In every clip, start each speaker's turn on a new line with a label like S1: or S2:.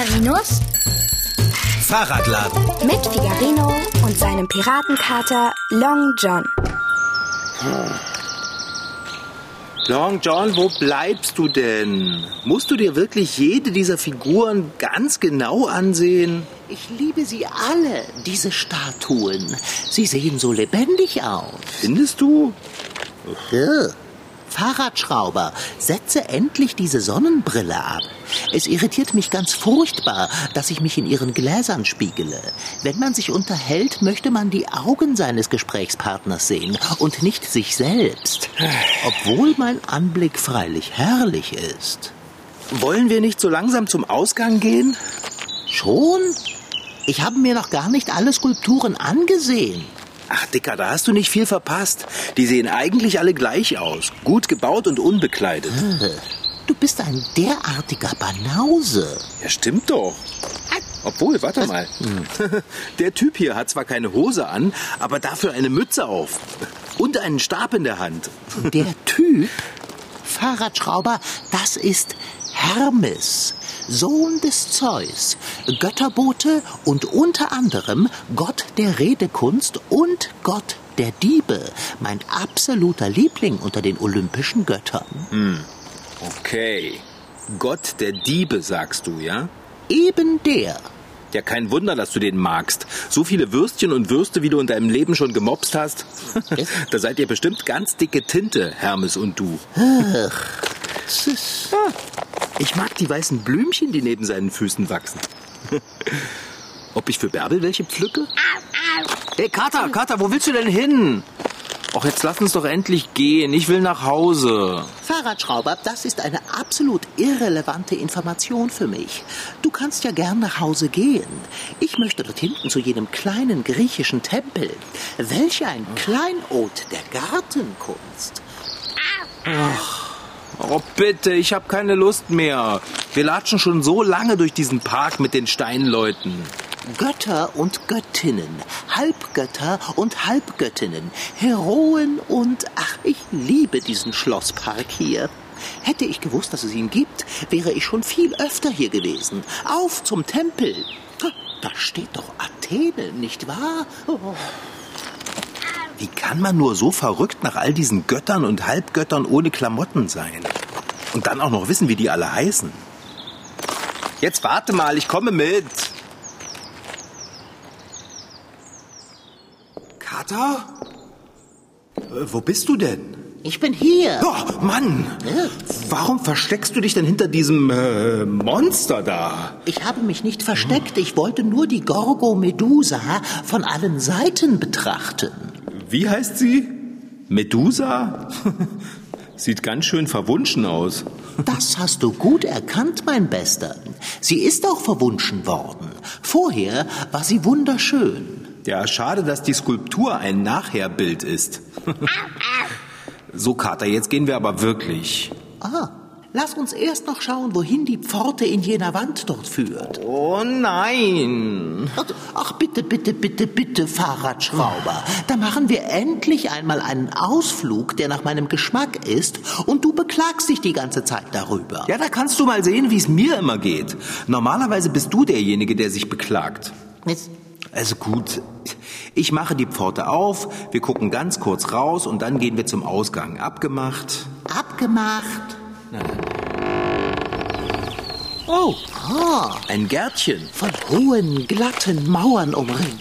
S1: Figarinos
S2: Fahrradladen.
S1: mit Figarino und seinem Piratenkater Long John.
S3: Long John, wo bleibst du denn? Musst du dir wirklich jede dieser Figuren ganz genau ansehen?
S4: Ich liebe sie alle, diese Statuen. Sie sehen so lebendig aus.
S3: Findest du?
S4: Ja. Fahrradschrauber, setze endlich diese Sonnenbrille ab. Es irritiert mich ganz furchtbar, dass ich mich in ihren Gläsern spiegele. Wenn man sich unterhält, möchte man die Augen seines Gesprächspartners sehen und nicht sich selbst. Obwohl mein Anblick freilich herrlich ist.
S3: Wollen wir nicht so langsam zum Ausgang gehen?
S4: Schon? Ich habe mir noch gar nicht alle Skulpturen angesehen.
S3: Ach, Dicker, da hast du nicht viel verpasst. Die sehen eigentlich alle gleich aus. Gut gebaut und unbekleidet.
S4: Du bist ein derartiger Banause.
S3: Ja, stimmt doch. Obwohl, warte mal. Der Typ hier hat zwar keine Hose an, aber dafür eine Mütze auf. Und einen Stab in der Hand.
S4: Der Typ, Fahrradschrauber, das ist Hermes, Sohn des Zeus, Götterbote und unter anderem Gott der Redekunst und Gott der Diebe, mein absoluter Liebling unter den olympischen Göttern.
S3: Okay. Gott der Diebe, sagst du, ja?
S4: Eben der.
S3: Ja, kein Wunder, dass du den magst. So viele Würstchen und Würste, wie du in deinem Leben schon gemobst hast. da seid ihr bestimmt ganz dicke Tinte, Hermes und du. Ah, Ich mag die weißen Blümchen, die neben seinen Füßen wachsen. Ob ich für Bärbel welche pflücke? Hey, Kater, Kater, wo willst du denn hin? Och, jetzt lass uns doch endlich gehen. Ich will nach Hause.
S4: Fahrradschrauber, das ist eine absolut irrelevante Information für mich. Du kannst ja gern nach Hause gehen. Ich möchte dort hinten zu jenem kleinen griechischen Tempel. Welch ein Kleinod der Gartenkunst.
S3: Oh, bitte, ich habe keine Lust mehr. Wir latschen schon so lange durch diesen Park mit den Steinleuten.
S4: Götter und Göttinnen, Halbgötter und Halbgöttinnen, Heroen und ach, ich liebe diesen Schlosspark hier. Hätte ich gewusst, dass es ihn gibt, wäre ich schon viel öfter hier gewesen. Auf zum Tempel. Da steht doch Athene, nicht wahr? Oh.
S3: Wie kann man nur so verrückt nach all diesen Göttern und Halbgöttern ohne Klamotten sein? Und dann auch noch wissen, wie die alle heißen. Jetzt warte mal, ich komme mit. Kater? Äh, wo bist du denn?
S4: Ich bin hier.
S3: Oh, Mann! Warum versteckst du dich denn hinter diesem äh, Monster da?
S4: Ich habe mich nicht versteckt. Ich wollte nur die Gorgo Medusa von allen Seiten betrachten.
S3: Wie heißt sie? Medusa? Sieht ganz schön verwunschen aus.
S4: Das hast du gut erkannt, mein Bester. Sie ist auch verwunschen worden. Vorher war sie wunderschön.
S3: Ja, schade, dass die Skulptur ein Nachherbild ist. so, Kater, jetzt gehen wir aber wirklich.
S4: Ah, lass uns erst noch schauen, wohin die Pforte in jener Wand dort führt.
S3: Oh nein!
S4: Ach, Ach, bitte, bitte, bitte, bitte, Fahrradschrauber. Da machen wir endlich einmal einen Ausflug, der nach meinem Geschmack ist, und du beklagst dich die ganze Zeit darüber.
S3: Ja, da kannst du mal sehen, wie es mir immer geht. Normalerweise bist du derjenige, der sich beklagt.
S4: Jetzt,
S3: Also gut, ich mache die Pforte auf, wir gucken ganz kurz raus und dann gehen wir zum Ausgang. Abgemacht.
S4: abgemacht.
S3: Oh,
S4: Ah,
S3: ein Gärtchen.
S4: von hohen, glatten Mauern umringt.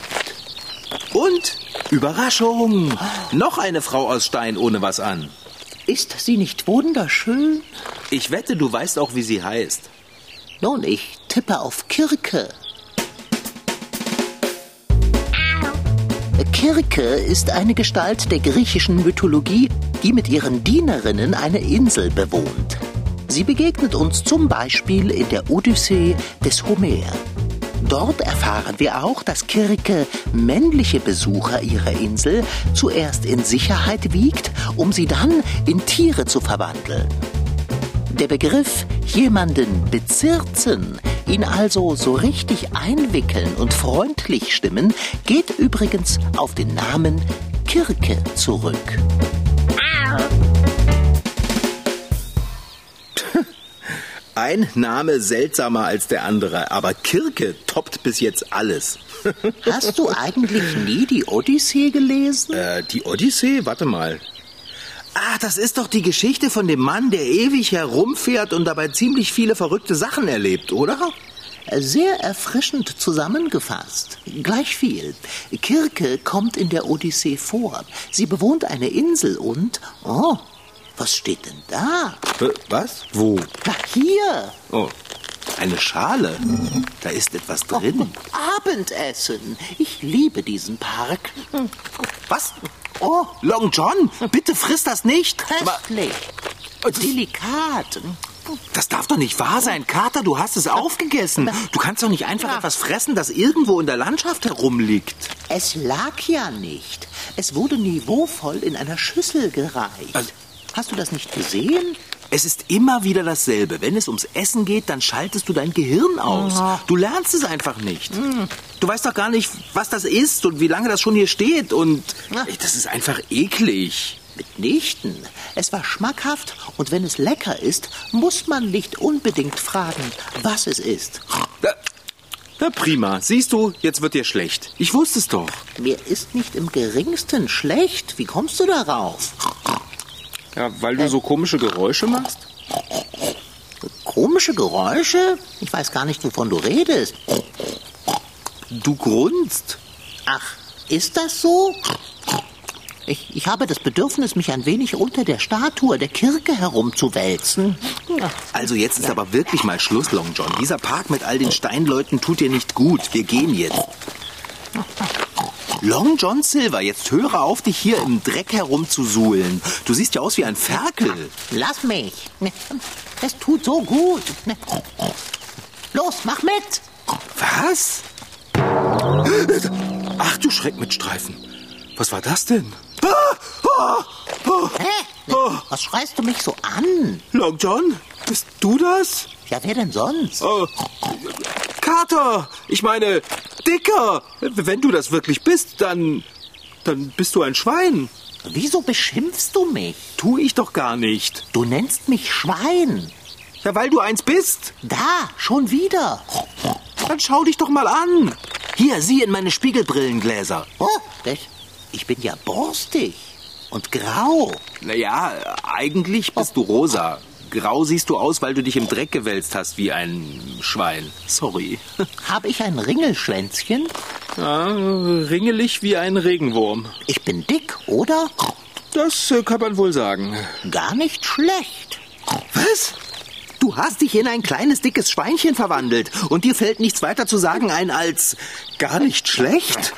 S3: Und Überraschung! Noch eine Frau aus Stein ohne was an.
S4: Ist sie nicht wunderschön?
S3: Ich wette, du weißt auch, wie sie heißt.
S4: Nun, ich tippe auf Kirke. Kirke ist eine Gestalt der griechischen Mythologie, die mit ihren Dienerinnen eine Insel bewohnt. Sie begegnet uns zum Beispiel in der Odyssee des Homer. Dort erfahren wir auch, dass Kirke männliche Besucher ihrer Insel zuerst in Sicherheit wiegt, um sie dann in Tiere zu verwandeln. Der Begriff jemanden bezirzen, ihn also so richtig einwickeln und freundlich stimmen, geht übrigens auf den Namen Kirke zurück.
S3: Ein Name seltsamer als der andere, aber Kirke toppt bis jetzt alles.
S4: Hast du eigentlich nie die Odyssee gelesen?
S3: Äh, die Odyssee? Warte mal. Ah, das ist doch die Geschichte von dem Mann, der ewig herumfährt und dabei ziemlich viele verrückte Sachen erlebt, oder?
S4: Sehr erfrischend zusammengefasst. Gleich viel. Kirke kommt in der Odyssee vor. Sie bewohnt eine Insel und... Oh, was steht denn da?
S3: Äh, Was? Wo?
S4: Na, hier.
S3: Oh, eine Schale. Da ist etwas drin.
S4: Abendessen. Ich liebe diesen Park.
S3: Was? Oh, Long John, bitte friss das nicht. Aber
S4: Köstlich. Delikat.
S3: Das darf doch nicht wahr sein. Kater, du hast es aufgegessen. Du kannst doch nicht einfach etwas fressen, das irgendwo in der Landschaft herumliegt.
S4: Es lag ja nicht. Es wurde niveauvoll in einer Schüssel gereicht.
S3: Also-
S4: Hast du das nicht gesehen?
S3: Es ist immer wieder dasselbe. Wenn es ums Essen geht, dann schaltest du dein Gehirn aus. Du lernst es einfach nicht. Du weißt doch gar nicht, was das ist und wie lange das schon hier steht. Und
S4: Ja.
S3: Ey, das ist einfach eklig.
S4: Mitnichten. Es war schmackhaft und wenn es lecker ist, muss man nicht unbedingt fragen, was es ist.
S3: Na, na prima. Siehst du, jetzt wird dir schlecht. Ich wusste es doch.
S4: Mir ist nicht im geringsten schlecht. Wie kommst du darauf?
S3: Ja, weil du so komische Geräusche machst?
S4: Komische Geräusche? Ich weiß gar nicht, wovon du redest.
S3: Du grunzt.
S4: Ach, ist das so? Ich, ich habe das Bedürfnis, mich ein wenig unter der Statue der Kirche herumzuwälzen.
S3: Also jetzt ist aber wirklich mal Schluss, Long John. Dieser Park mit all den Steinleuten tut dir nicht gut. Wir gehen jetzt. Long John Silver, jetzt höre auf, dich hier im Dreck herumzusuhlen. Du siehst ja aus wie ein Ferkel.
S4: Lass mich. Es tut so gut. Los, mach mit.
S3: Was? Ach du Schreck mit Streifen. Was war das denn?
S4: Hä? Was schreist du mich so an?
S3: Long John, bist du das?
S4: Ja, wer denn sonst?
S3: Oh, Kater, ich meine, Dicker. Wenn du das wirklich bist, dann, dann bist du ein Schwein.
S4: Wieso beschimpfst du mich?
S3: Tu ich doch gar nicht.
S4: Du nennst mich Schwein.
S3: Ja, weil du eins bist.
S4: Da, schon wieder.
S3: Dann schau dich doch mal an. Hier, sieh in meine Spiegelbrillengläser.
S4: Oh, ich, ich bin ja borstig und grau.
S3: Naja, eigentlich bist du rosa. Grau siehst du aus, weil du dich im Dreck gewälzt hast wie ein Schwein. Sorry.
S4: Habe ich ein Ringelschwänzchen?
S3: Ja, ringelig wie ein Regenwurm.
S4: Ich bin dick, oder?
S3: Das äh, kann man wohl sagen.
S4: Gar nicht schlecht.
S3: Was? Du hast dich in ein kleines, dickes Schweinchen verwandelt und dir fällt nichts weiter zu sagen ein als gar nicht schlecht?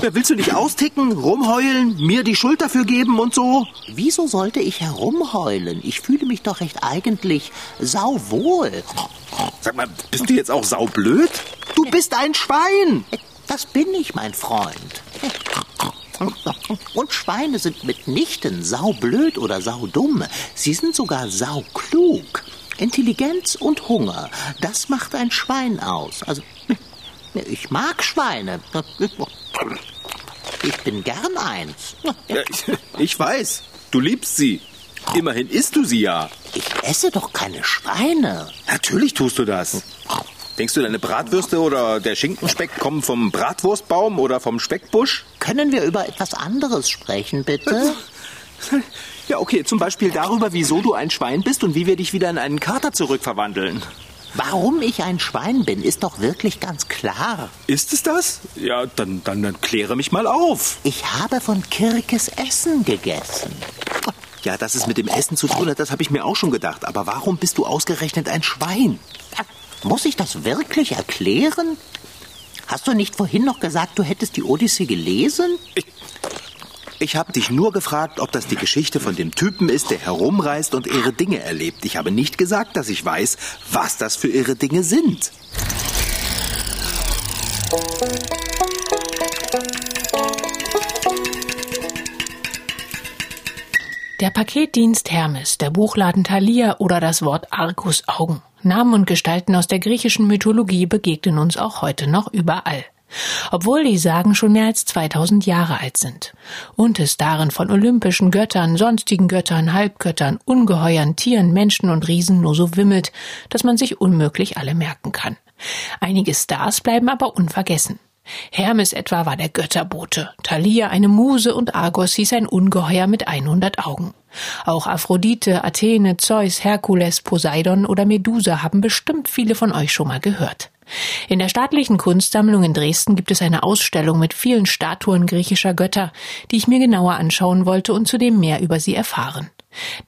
S3: Willst du dich austicken, rumheulen, mir die Schuld dafür geben und so?
S4: Wieso sollte ich herumheulen? Ich fühle mich doch recht eigentlich sauwohl.
S3: Sag mal, bist du jetzt auch saublöd? Du bist ein Schwein!
S4: Das bin ich, mein Freund. Und Schweine sind mitnichten saublöd oder saudumm. Sie sind sogar sauklug. Intelligenz und Hunger, das macht ein Schwein aus. Also, ich mag Schweine. Ich bin gern eins.
S3: Ja, ich, ich weiß, du liebst sie. Immerhin isst du sie ja.
S4: Ich esse doch keine Schweine.
S3: Natürlich tust du das. Denkst du, deine Bratwürste oder der Schinkenspeck kommen vom Bratwurstbaum oder vom Speckbusch?
S4: Können wir über etwas anderes sprechen, bitte?
S3: Ja, okay, zum Beispiel darüber, wieso du ein Schwein bist und wie wir dich wieder in einen Kater zurückverwandeln.
S4: Warum ich ein Schwein bin, ist doch wirklich ganz klar.
S3: Ist es das? Ja, dann, dann, dann kläre mich mal auf.
S4: Ich habe von Kirkes Essen gegessen.
S3: Ja, dass es mit dem Essen zu tun hat, das habe ich mir auch schon gedacht. Aber warum bist du ausgerechnet ein Schwein?
S4: Muss ich das wirklich erklären? Hast du nicht vorhin noch gesagt, du hättest die Odyssee gelesen?
S3: Ich habe dich nur gefragt, ob das die Geschichte von dem Typen ist, der herumreist und irre Dinge erlebt. Ich habe nicht gesagt, dass ich weiß, was das für irre Dinge sind.
S5: Der Paketdienst Hermes, der Buchladen Thalia oder das Wort Argus Augen. Namen und Gestalten aus der griechischen Mythologie begegnen uns auch heute noch überall. Obwohl die Sagen schon mehr als 2000 Jahre alt sind und es darin von olympischen Göttern, sonstigen Göttern, Halbgöttern, Ungeheuern, Tieren, Menschen und Riesen nur so wimmelt, dass man sich unmöglich alle merken kann. Einige Stars bleiben aber unvergessen. Hermes etwa war der Götterbote, Thalia eine Muse und Argos hieß ein Ungeheuer mit 100 Augen. Auch Aphrodite, Athene, Zeus, Herkules, Poseidon oder Medusa haben bestimmt viele von euch schon mal gehört. In der staatlichen Kunstsammlung in Dresden gibt es eine Ausstellung mit vielen Statuen griechischer Götter, die ich mir genauer anschauen wollte und zudem mehr über sie erfahren.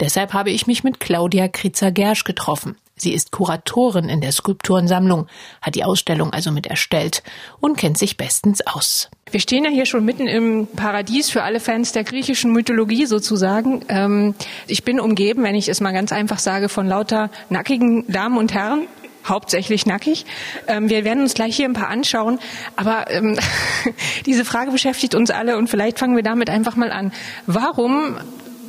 S5: Deshalb habe ich mich mit Claudia Kritzer-Gersch getroffen. Sie ist Kuratorin in der Skulpturensammlung, hat die Ausstellung also mit erstellt und kennt sich bestens aus.
S6: Wir stehen ja hier schon mitten im Paradies für alle Fans der griechischen Mythologie sozusagen. Ähm, ich bin umgeben, wenn ich es mal ganz einfach sage, von lauter nackigen Damen und Herren, hauptsächlich nackig. Ähm, wir werden uns gleich hier ein paar anschauen, aber ähm, diese Frage beschäftigt uns alle und vielleicht fangen wir damit einfach mal an. Warum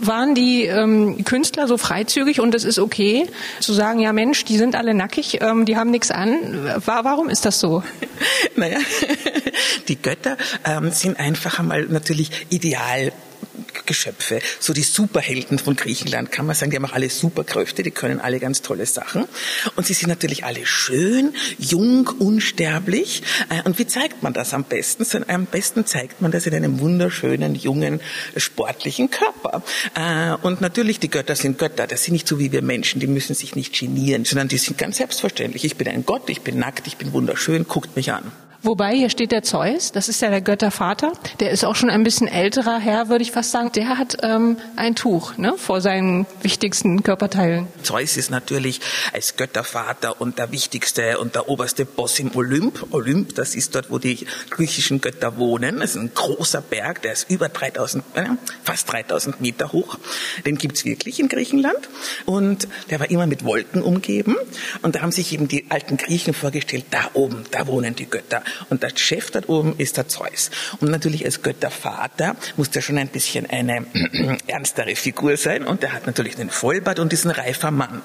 S6: waren die ähm, Künstler so freizügig und es ist okay zu sagen, ja Mensch, die sind alle nackig, ähm, die haben nichts an. Warum ist das so?
S7: Naja, die Götter ähm, sind einfach einmal natürlich ideal Geschöpfe, so die Superhelden von Griechenland, kann man sagen, die haben auch alle Superkräfte, die können alle ganz tolle Sachen. Und sie sind natürlich alle schön, jung, unsterblich. Äh, und wie zeigt man das am besten? Am besten zeigt man das in einem wunderschönen, jungen, sportlichen Körper. Äh, und natürlich, die Götter sind Götter. Das sind nicht so wie wir Menschen, die müssen sich nicht genieren, sondern die sind ganz selbstverständlich. Ich bin ein Gott, ich bin nackt, ich bin wunderschön, guckt mich an.
S6: Wobei, hier steht der Zeus, das ist ja der Göttervater. Der ist auch schon ein bisschen älterer Herr, würde ich fast sagen. Der hat ähm, ein Tuch ne, vor seinen wichtigsten Körperteilen.
S7: Zeus ist natürlich als Göttervater und der wichtigste und der oberste Boss im Olymp. Olymp, das ist dort, wo die griechischen Götter wohnen. Das ist ein großer Berg, der ist über 3000, äh, fast 3000 Meter hoch. Den gibt's wirklich in Griechenland. Und der war immer mit Wolken umgeben. Und da haben sich eben die alten Griechen vorgestellt, da oben, da wohnen die Götter. Und der Chef dort oben ist der Zeus. Und natürlich als Göttervater muss der schon ein bisschen eine ernstere Figur sein. Und der hat natürlich den Vollbart und ein reifer Mann.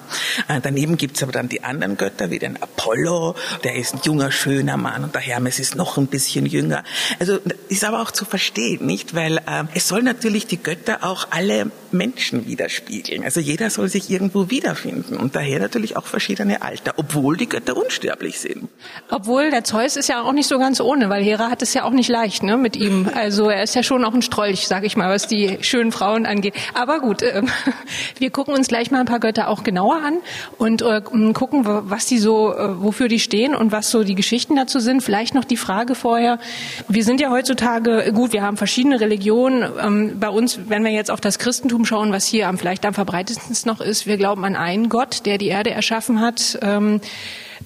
S7: Äh, daneben gibt's aber dann die anderen Götter, wie den Apollo. Der ist ein junger, schöner Mann. Und der Hermes ist noch ein bisschen jünger. Also ist aber auch zu verstehen, nicht? Weil äh, es soll natürlich die Götter auch alle Menschen widerspiegeln. Also jeder soll sich irgendwo wiederfinden. Und daher natürlich auch verschiedene Alter, obwohl die Götter unsterblich sind.
S6: Obwohl der Zeus ist ja auch nicht so ganz ohne, weil Hera hat es ja auch nicht leicht ne, mit ihm. Also er ist ja schon auch ein Strolch, sag ich mal, was die schönen Frauen angeht. Aber gut, äh, wir gucken uns gleich mal ein paar Götter auch genauer an und äh, gucken, was die so, äh, wofür die stehen und was so die Geschichten dazu sind. Vielleicht noch die Frage vorher. Wir sind ja heutzutage, gut, wir haben verschiedene Religionen. Ähm, bei uns, wenn wir jetzt auf das Christentum schauen, was hier am vielleicht am verbreitetsten noch ist, wir glauben an einen Gott, der die Erde erschaffen hat. Ähm,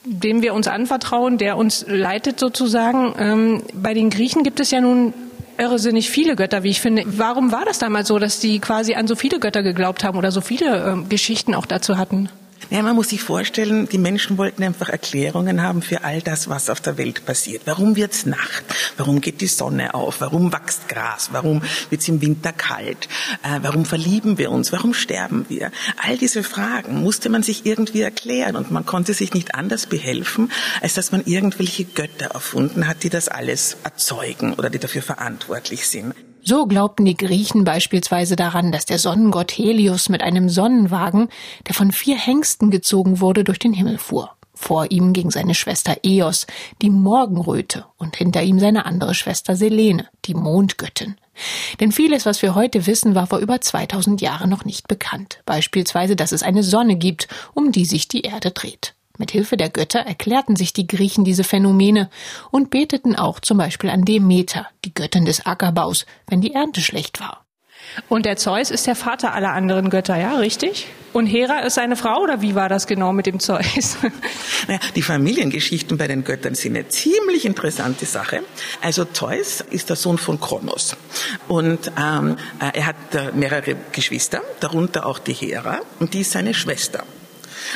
S6: dem wir uns anvertrauen, der uns leitet sozusagen. Ähm, bei den Griechen gibt es ja nun irrsinnig viele Götter, wie ich finde. Warum war das damals so, dass die quasi an so viele Götter geglaubt haben oder so viele ähm, Geschichten auch dazu hatten?
S7: Ja, man muss sich vorstellen, die Menschen wollten einfach Erklärungen haben für all das, was auf der Welt passiert. Warum wird's Nacht? Warum geht die Sonne auf? Warum wächst Gras? Warum wird's im Winter kalt? Äh, warum verlieben wir uns? Warum sterben wir? All diese Fragen musste man sich irgendwie erklären und man konnte sich nicht anders behelfen, als dass man irgendwelche Götter erfunden hat, die das alles erzeugen oder die dafür verantwortlich sind.
S5: So glaubten die Griechen beispielsweise daran, dass der Sonnengott Helios mit einem Sonnenwagen, der von vier Hengsten gezogen wurde, durch den Himmel fuhr. Vor ihm ging seine Schwester Eos, die Morgenröte, und hinter ihm seine andere Schwester Selene, die Mondgöttin. Denn vieles, was wir heute wissen, war vor über 2000 Jahren noch nicht bekannt. Beispielsweise, dass es eine Sonne gibt, um die sich die Erde dreht. Mit Hilfe der Götter erklärten sich die Griechen diese Phänomene und beteten auch zum Beispiel an Demeter, die Göttin des Ackerbaus, wenn die Ernte schlecht war.
S6: Und der Zeus ist der Vater aller anderen Götter, ja, richtig? Und Hera ist seine Frau oder wie war das genau mit dem Zeus?
S7: Naja, die Familiengeschichten bei den Göttern sind eine ziemlich interessante Sache. Also Zeus ist der Sohn von Kronos und ähm, äh, er hat äh, mehrere Geschwister, darunter auch die Hera und die ist seine Schwester.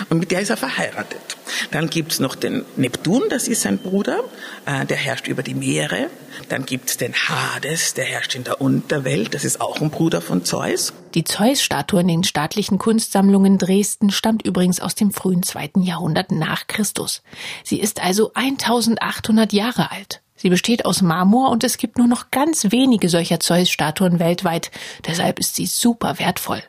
S7: Und mit der ist er verheiratet. Dann gibt's noch den Neptun, das ist sein Bruder, äh, der herrscht über die Meere. Dann gibt's den Hades, der herrscht in der Unterwelt, das ist auch ein Bruder von Zeus.
S5: Die Zeus-Statue in den staatlichen Kunstsammlungen Dresden stammt übrigens aus dem frühen zweiten Jahrhundert nach Christus. Sie ist also 1800 Jahre alt. Sie besteht aus Marmor und es gibt nur noch ganz wenige solcher Zeus-Statuen weltweit. Deshalb ist sie super wertvoll.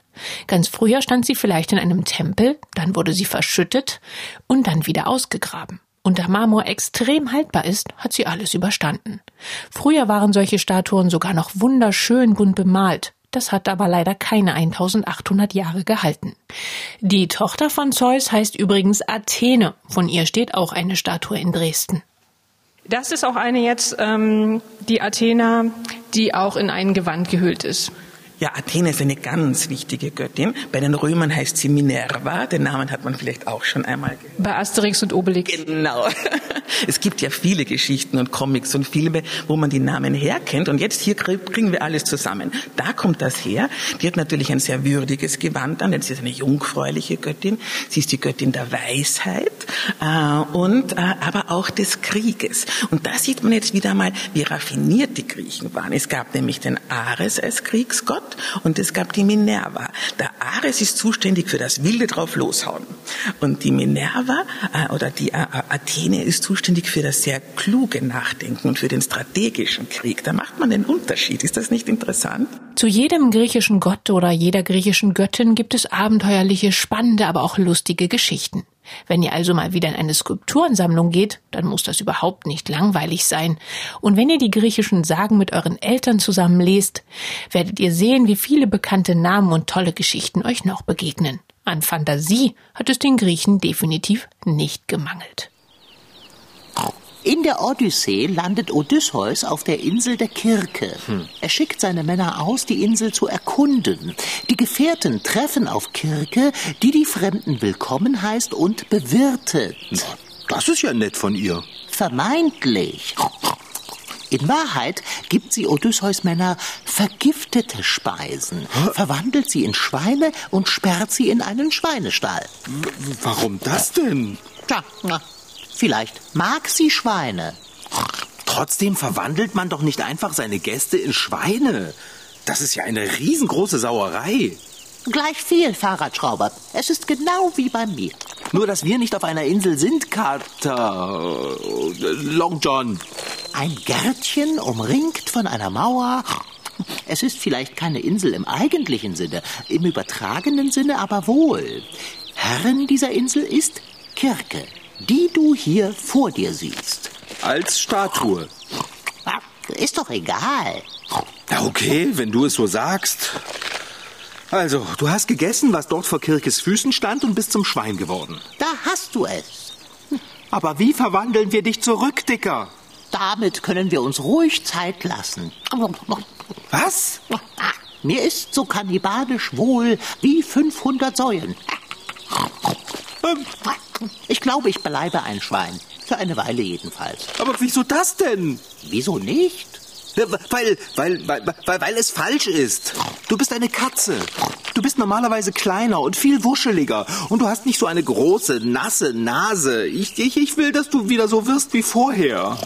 S5: Ganz früher stand sie vielleicht in einem Tempel, dann wurde sie verschüttet und dann wieder ausgegraben. Und da Marmor extrem haltbar ist, hat sie alles überstanden. Früher waren solche Statuen sogar noch wunderschön bunt bemalt. Das hat aber leider keine 1800 Jahre gehalten. Die Tochter von Zeus heißt übrigens Athene. Von ihr steht auch eine Statue in Dresden.
S6: Das ist auch eine jetzt, ähm, die Athena, die auch in ein Gewand gehüllt ist.
S7: Ja, Athene ist eine ganz wichtige Göttin. Bei den Römern heißt sie Minerva. Den Namen hat man vielleicht auch schon einmal gehört.
S6: Bei Asterix und Obelix.
S7: Genau. Es gibt ja viele Geschichten und Comics und Filme, wo man die Namen herkennt. Und jetzt hier kriegen wir alles zusammen. Da kommt das her. Die hat natürlich ein sehr würdiges Gewand an, denn sie ist eine jungfräuliche Göttin. Sie ist die Göttin der Weisheit äh, und äh, aber auch des Krieges. Und da sieht man jetzt wieder mal, wie raffiniert die Griechen waren. Es gab nämlich den Ares als Kriegsgott und es gab die Minerva. Der Ares ist zuständig für das wilde drauf loshauen und die Minerva äh, oder die äh, Athene ist zuständig für das sehr kluge Nachdenken und für den strategischen Krieg. Da macht man den Unterschied. Ist das nicht interessant?
S5: Zu jedem griechischen Gott oder jeder griechischen Göttin gibt es abenteuerliche, spannende, aber auch lustige Geschichten. Wenn ihr also mal wieder in eine Skulpturensammlung geht, dann muss das überhaupt nicht langweilig sein. Und wenn ihr die griechischen Sagen mit euren Eltern zusammen lest, werdet ihr sehen, wie viele bekannte Namen und tolle Geschichten euch noch begegnen. An Fantasie hat es den Griechen definitiv nicht gemangelt.
S4: In der Odyssee landet Odysseus auf der Insel der Kirke. Hm. Er schickt seine Männer aus, die Insel zu erkunden. Die Gefährten treffen auf Kirke, die die Fremden willkommen heißt und bewirtet.
S3: Das ist ja nett von ihr.
S4: Vermeintlich. In Wahrheit gibt sie Odysseus Männer vergiftete Speisen, verwandelt sie in Schweine und sperrt sie in einen Schweinestall.
S3: Warum das denn?
S4: Tja, na, Vielleicht mag sie Schweine.
S3: Trotzdem verwandelt man doch nicht einfach seine Gäste in Schweine. Das ist ja eine riesengroße Sauerei.
S4: Gleich viel, Fahrradschrauber. Es ist genau wie bei mir.
S3: Nur, dass wir nicht auf einer Insel sind, Carter. Long John.
S4: Ein Gärtchen umringt von einer Mauer. Es ist vielleicht keine Insel im eigentlichen Sinne, im übertragenen Sinne aber wohl. Herrin dieser Insel ist Kirke die du hier vor dir siehst.
S3: Als Statue.
S4: Ist doch egal.
S3: Na okay, wenn du es so sagst. Also, du hast gegessen, was dort vor Kirkes Füßen stand und bist zum Schwein geworden.
S4: Da hast du es.
S3: Aber wie verwandeln wir dich zurück, Dicker?
S4: Damit können wir uns ruhig Zeit lassen.
S3: Was?
S4: Mir ist so kannibalisch wohl wie 500 Säulen. Ähm, ich glaube, ich bleibe ein Schwein. Für eine Weile jedenfalls.
S3: Aber wieso das denn?
S4: Wieso nicht?
S3: Weil, weil, weil, weil, weil es falsch ist. Du bist eine Katze. Du bist normalerweise kleiner und viel wuscheliger. Und du hast nicht so eine große, nasse Nase. Ich, ich, ich will, dass du wieder so wirst wie vorher.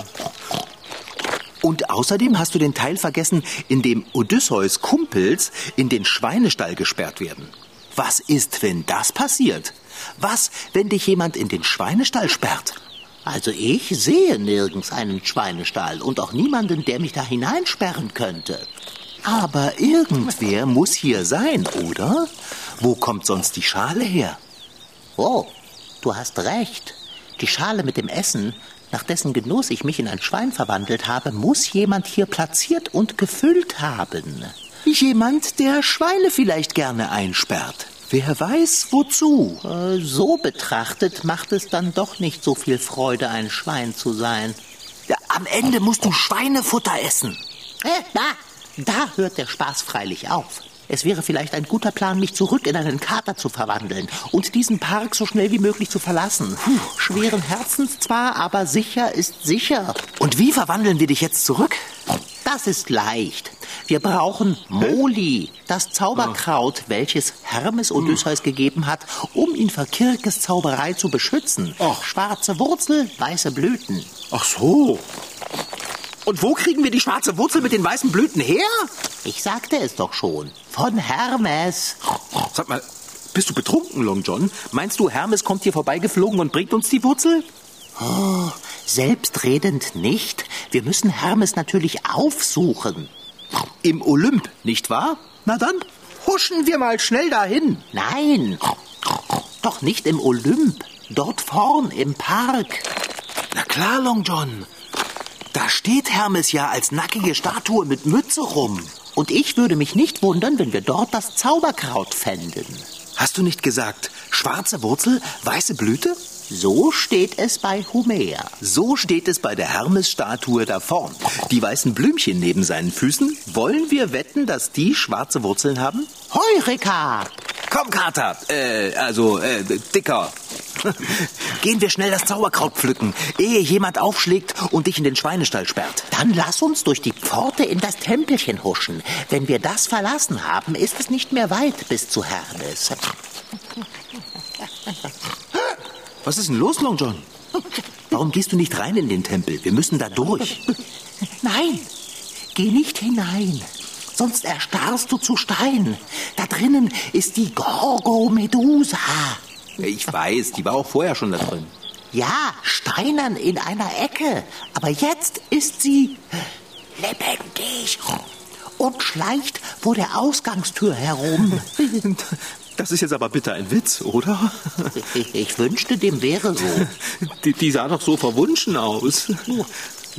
S3: Und außerdem hast du den Teil vergessen, in dem Odysseus Kumpels in den Schweinestall gesperrt werden. Was ist, wenn das passiert? Was, wenn dich jemand in den Schweinestall sperrt?
S4: Also ich sehe nirgends einen Schweinestall und auch niemanden, der mich da hineinsperren könnte.
S3: Aber irgendwer muss hier sein, oder? Wo kommt sonst die Schale her?
S4: Oh, du hast recht. Die Schale mit dem Essen, nach dessen Genuss ich mich in ein Schwein verwandelt habe, muss jemand hier platziert und gefüllt haben.
S3: Jemand, der Schweine vielleicht gerne einsperrt. Wer weiß, wozu?
S4: Äh, so betrachtet macht es dann doch nicht so viel Freude, ein Schwein zu sein.
S3: Ja, am Ende musst du Schweinefutter essen.
S4: Äh, da, da hört der Spaß freilich auf. Es wäre vielleicht ein guter Plan, mich zurück in einen Kater zu verwandeln und diesen Park so schnell wie möglich zu verlassen. Puh, schweren Herzens zwar, aber sicher ist sicher.
S3: Und wie verwandeln wir dich jetzt zurück?
S4: Das ist leicht. Wir brauchen Moli, das Zauberkraut, welches Hermes Odysseus gegeben hat, um ihn vor Kirkes Zauberei zu beschützen.
S3: Ach.
S4: Schwarze Wurzel, weiße Blüten.
S3: Ach so. Und wo kriegen wir die schwarze Wurzel mit den weißen Blüten her?
S4: Ich sagte es doch schon. Von Hermes.
S3: Sag mal, bist du betrunken, Long John? Meinst du, Hermes kommt hier vorbeigeflogen und bringt uns die Wurzel?
S4: Oh, Selbstredend nicht. Wir müssen Hermes natürlich aufsuchen.
S3: Im Olymp, nicht wahr? Na dann, huschen wir mal schnell dahin.
S4: Nein, doch nicht im Olymp. Dort vorn im Park.
S3: Na klar, Long John. Da steht Hermes ja als nackige Statue mit Mütze rum.
S4: Und ich würde mich nicht wundern, wenn wir dort das Zauberkraut fänden.
S3: Hast du nicht gesagt, schwarze Wurzel, weiße Blüte?
S4: So steht es bei Homer.
S3: So steht es bei der Hermes-Statue da vorn. Die weißen Blümchen neben seinen Füßen. Wollen wir wetten, dass die schwarze Wurzeln haben?
S4: Heureka!
S3: Komm, Kater. Äh, also, äh, Dicker. Gehen wir schnell das Zauberkraut pflücken, ehe jemand aufschlägt und dich in den Schweinestall sperrt.
S4: Dann lass uns durch die Pforte in das Tempelchen huschen. Wenn wir das verlassen haben, ist es nicht mehr weit bis zu Hermes.
S3: Was ist denn los, Long John? Warum gehst du nicht rein in den Tempel? Wir müssen da durch.
S4: Nein, geh nicht hinein. Sonst erstarrst du zu Stein. Da drinnen ist die Gorgo-Medusa.
S3: Ich weiß, die war auch vorher schon da drin.
S4: Ja, steinern in einer Ecke. Aber jetzt ist sie lebendig und schleicht vor der Ausgangstür herum.
S3: Das ist jetzt aber bitte ein Witz, oder?
S4: Ich, ich wünschte, dem wäre so.
S3: Die, die sah doch so verwunschen aus.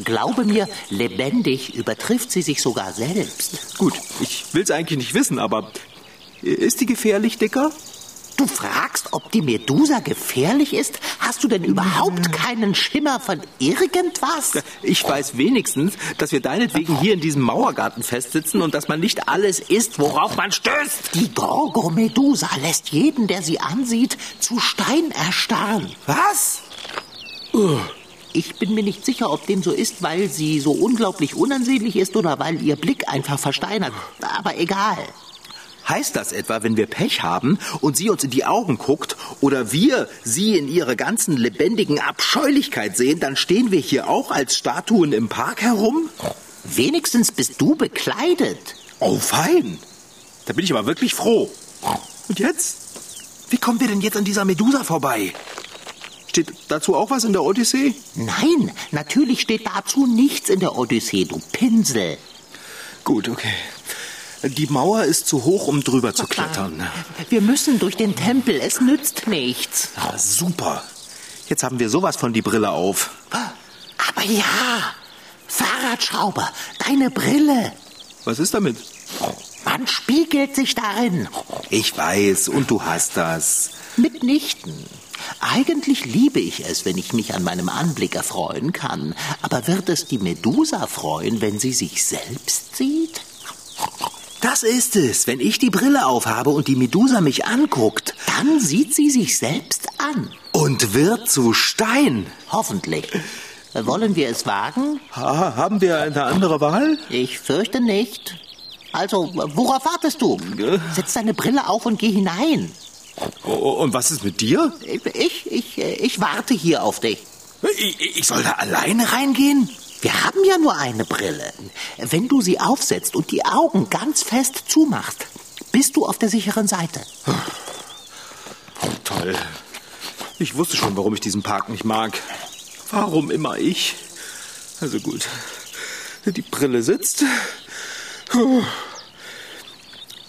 S4: Glaube mir, lebendig übertrifft sie sich sogar selbst.
S3: Gut, ich will's eigentlich nicht wissen, aber ist die gefährlich, Dicker?
S4: Du fragst, ob die Medusa gefährlich ist? Hast du denn überhaupt keinen Schimmer von irgendwas?
S3: Ich weiß wenigstens, dass wir deinetwegen hier in diesem Mauergarten festsitzen und dass man nicht alles isst, worauf man stößt.
S4: Die Gorgo-Medusa lässt jeden, der sie ansieht, zu Stein erstarren.
S3: Was?
S4: Ich bin mir nicht sicher, ob dem so ist, weil sie so unglaublich unansehnlich ist oder weil ihr Blick einfach versteinert. Aber egal.
S3: Heißt das etwa, wenn wir Pech haben und sie uns in die Augen guckt oder wir sie in ihrer ganzen lebendigen Abscheulichkeit sehen, dann stehen wir hier auch als Statuen im Park herum?
S4: Wenigstens bist du bekleidet.
S3: Oh, fein. Da bin ich aber wirklich froh. Und jetzt? Wie kommen wir denn jetzt an dieser Medusa vorbei? Steht dazu auch was in der Odyssee?
S4: Nein, natürlich steht dazu nichts in der Odyssee, du Pinsel.
S3: Gut, okay. Die Mauer ist zu hoch, um drüber zu klettern.
S4: Wir müssen durch den Tempel, es nützt nichts.
S3: Ah, super. Jetzt haben wir sowas von die Brille auf.
S4: Aber ja, Fahrradschrauber, deine Brille.
S3: Was ist damit?
S4: Man spiegelt sich darin.
S3: Ich weiß, und du hast das.
S4: Mitnichten. Eigentlich liebe ich es, wenn ich mich an meinem Anblick erfreuen kann. Aber wird es die Medusa freuen, wenn sie sich selbst sieht?
S3: Das ist es. Wenn ich die Brille aufhabe und die Medusa mich anguckt,
S4: Dann sieht sie sich selbst an.
S3: und wird zu Stein.
S4: Hoffentlich. Wollen wir es wagen?
S3: Ha, haben wir eine andere Wahl?
S4: Ich fürchte nicht. Also, worauf wartest du? Setz deine Brille auf und geh hinein.
S3: Oh, Und was ist mit dir?
S4: Ich, ich, ich warte hier auf dich.
S3: Ich, ich soll da alleine reingehen?
S4: Wir haben ja nur eine Brille. Wenn du sie aufsetzt und die Augen ganz fest zumachst, bist du auf der sicheren Seite.
S3: Toll. Ich wusste schon, warum ich diesen Park nicht mag. Warum immer ich? Also gut. Die Brille sitzt. Puh.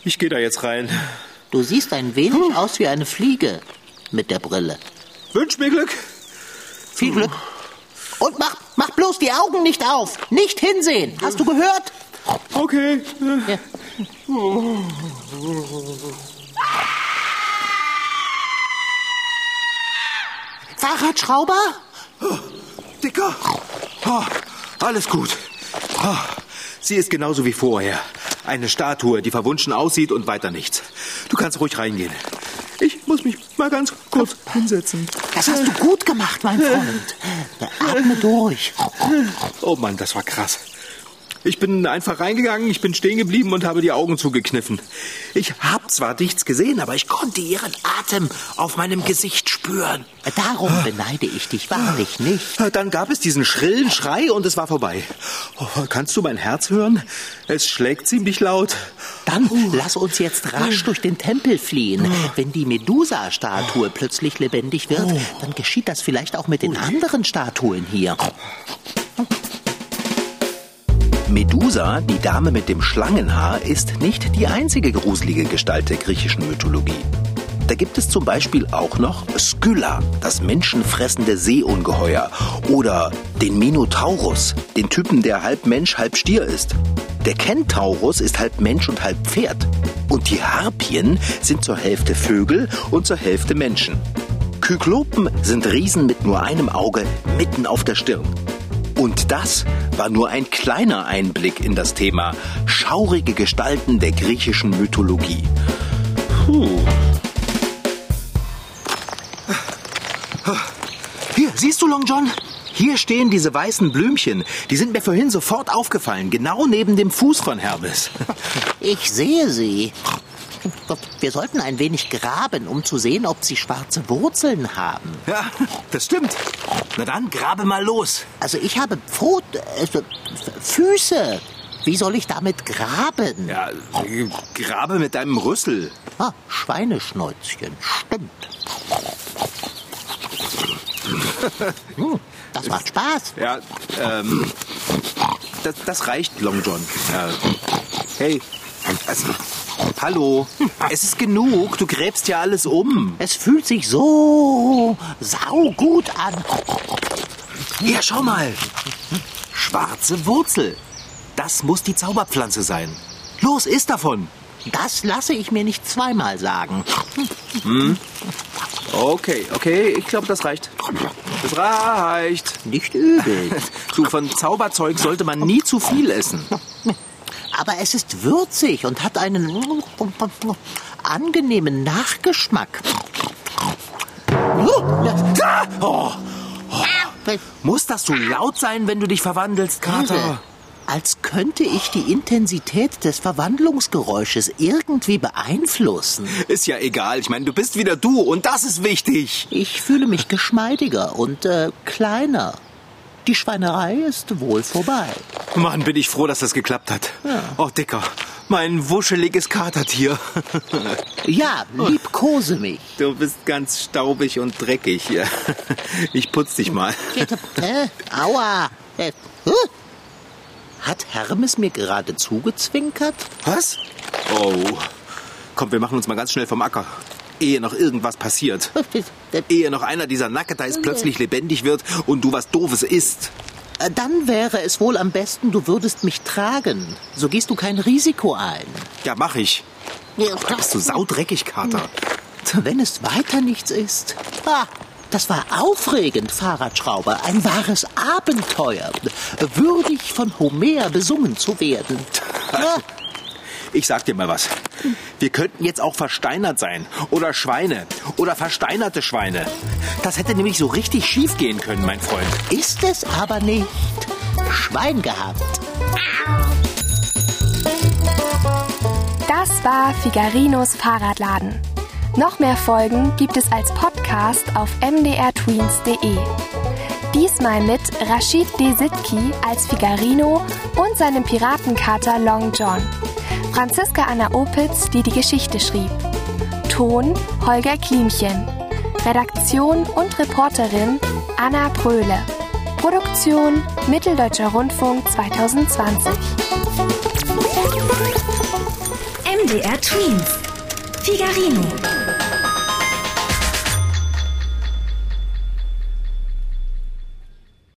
S3: Ich gehe da jetzt rein.
S4: Du siehst ein wenig aus wie eine Fliege mit der Brille.
S3: Wünsch mir Glück.
S4: Viel Glück. Und mach, mach bloß die Augen nicht auf. Nicht hinsehen. Hast du gehört?
S3: Okay.
S4: Ja. Fahrradschrauber?
S3: Dicker. Ah, alles gut. Ah, sie ist genauso wie vorher. Eine Statue, die verwunschen aussieht und weiter nichts. Du kannst ruhig reingehen. Ich muss mich mal ganz kurz hinsetzen.
S4: Das hast du gut gemacht, mein Freund. Atme durch.
S3: Oh Mann, das war krass. Ich bin einfach reingegangen, ich bin stehen geblieben und habe die Augen zugekniffen. Ich hab zwar nichts gesehen, aber ich konnte ihren Atem auf meinem Gesicht spüren.
S4: Darum beneide ich dich wahrlich nicht.
S3: Dann gab es diesen schrillen Schrei und es war vorbei. Oh, kannst du mein Herz hören? Es schlägt ziemlich laut.
S4: Dann lass uns jetzt rasch durch den Tempel fliehen. Wenn die Medusa-Statue plötzlich lebendig wird, dann geschieht das vielleicht auch mit den anderen Statuen hier.
S3: Medusa, die Dame mit dem Schlangenhaar, ist nicht die einzige gruselige Gestalt der griechischen Mythologie. Da gibt es zum Beispiel auch noch Skylla, das menschenfressende Seeungeheuer, oder den Minotaurus, den Typen, der halb Mensch, halb Stier ist. Der Kentaurus ist halb Mensch und halb Pferd. Und die Harpien sind zur Hälfte Vögel und zur Hälfte Menschen. Kyklopen sind Riesen mit nur einem Auge mitten auf der Stirn. Und das war nur ein kleiner Einblick in das Thema schaurige Gestalten der griechischen Mythologie. Puh. Hier, siehst du, Long John? Hier stehen diese weißen Blümchen. Die sind mir vorhin sofort aufgefallen, genau neben dem Fuß von Hermes.
S4: Ich sehe sie. Wir sollten ein wenig graben, um zu sehen, ob sie schwarze Wurzeln haben.
S3: Ja, das stimmt. Na dann, grabe mal los.
S4: Also ich habe Pfot, äh, Füße. Wie soll ich damit graben?
S3: Ja, grabe mit deinem Rüssel.
S4: Ah, Schweineschnäuzchen, stimmt. Hm, das macht Spaß.
S3: Ja, ähm, das, das reicht, Long John. Ja. Hey, also, hallo, es ist genug, du gräbst ja alles um.
S4: Es fühlt sich so saugut an.
S3: Ja, schau mal. Schwarze Wurzel. Das muss die Zauberpflanze sein. Los, isst davon.
S4: Das lasse ich mir nicht zweimal sagen.
S3: Okay, okay, ich glaube, das reicht. Das reicht.
S4: Nicht übel.
S3: Du, von Zauberzeug sollte man nie zu viel essen.
S4: Aber es ist würzig und hat einen angenehmen Nachgeschmack.
S3: Oh, muss das so laut sein, wenn du dich verwandelst, Kater?
S4: Als könnte ich die Intensität des Verwandlungsgeräusches irgendwie beeinflussen.
S3: Ist ja egal. Ich meine, du bist wieder du und das ist wichtig.
S4: Ich fühle mich geschmeidiger und äh, kleiner. Die Schweinerei ist wohl vorbei.
S3: Mann, bin ich froh, dass das geklappt hat. Oh, Dicker, mein wuscheliges Katertier.
S4: Ja, liebkose mich.
S3: Du bist ganz staubig und dreckig. Ja. Ich putz dich mal.
S4: Äh, aua. Äh, huh? Hat Hermes mir gerade zugezwinkert?
S3: Was? Oh. Komm, wir machen uns mal ganz schnell vom Acker. Ehe noch irgendwas passiert. Ehe noch einer dieser Nacketeis plötzlich lebendig wird und du was Doofes isst.
S4: Äh, Dann wäre es wohl am besten, du würdest mich tragen. So gehst du kein Risiko ein.
S3: Ja, mach ich. Bist du saudreckig, Kater?
S4: Wenn es weiter nichts ist. Ah, das war aufregend, Fahrradschrauber. Ein wahres Abenteuer. Würdig von Homer besungen zu werden. Ja,
S3: Ich sag dir mal was. Wir könnten jetzt auch versteinert sein. Oder Schweine. Oder versteinerte Schweine. Das hätte nämlich so richtig schief gehen können, mein Freund.
S4: ist es aber nicht. Schwein gehabt.
S1: Das war Figarinos Fahrradladen. Noch mehr Folgen gibt es als Podcast auf mdrtweens.de. Diesmal mit Rashid Desitki als Figarino und seinem Piratenkater Long John. Franziska Anna Opitz, die die Geschichte schrieb. Ton Holger Klimchen. Redaktion und Reporterin Anna Pröhle. Produktion Mitteldeutscher Rundfunk 2020.
S8: MDR Twins. Figarino.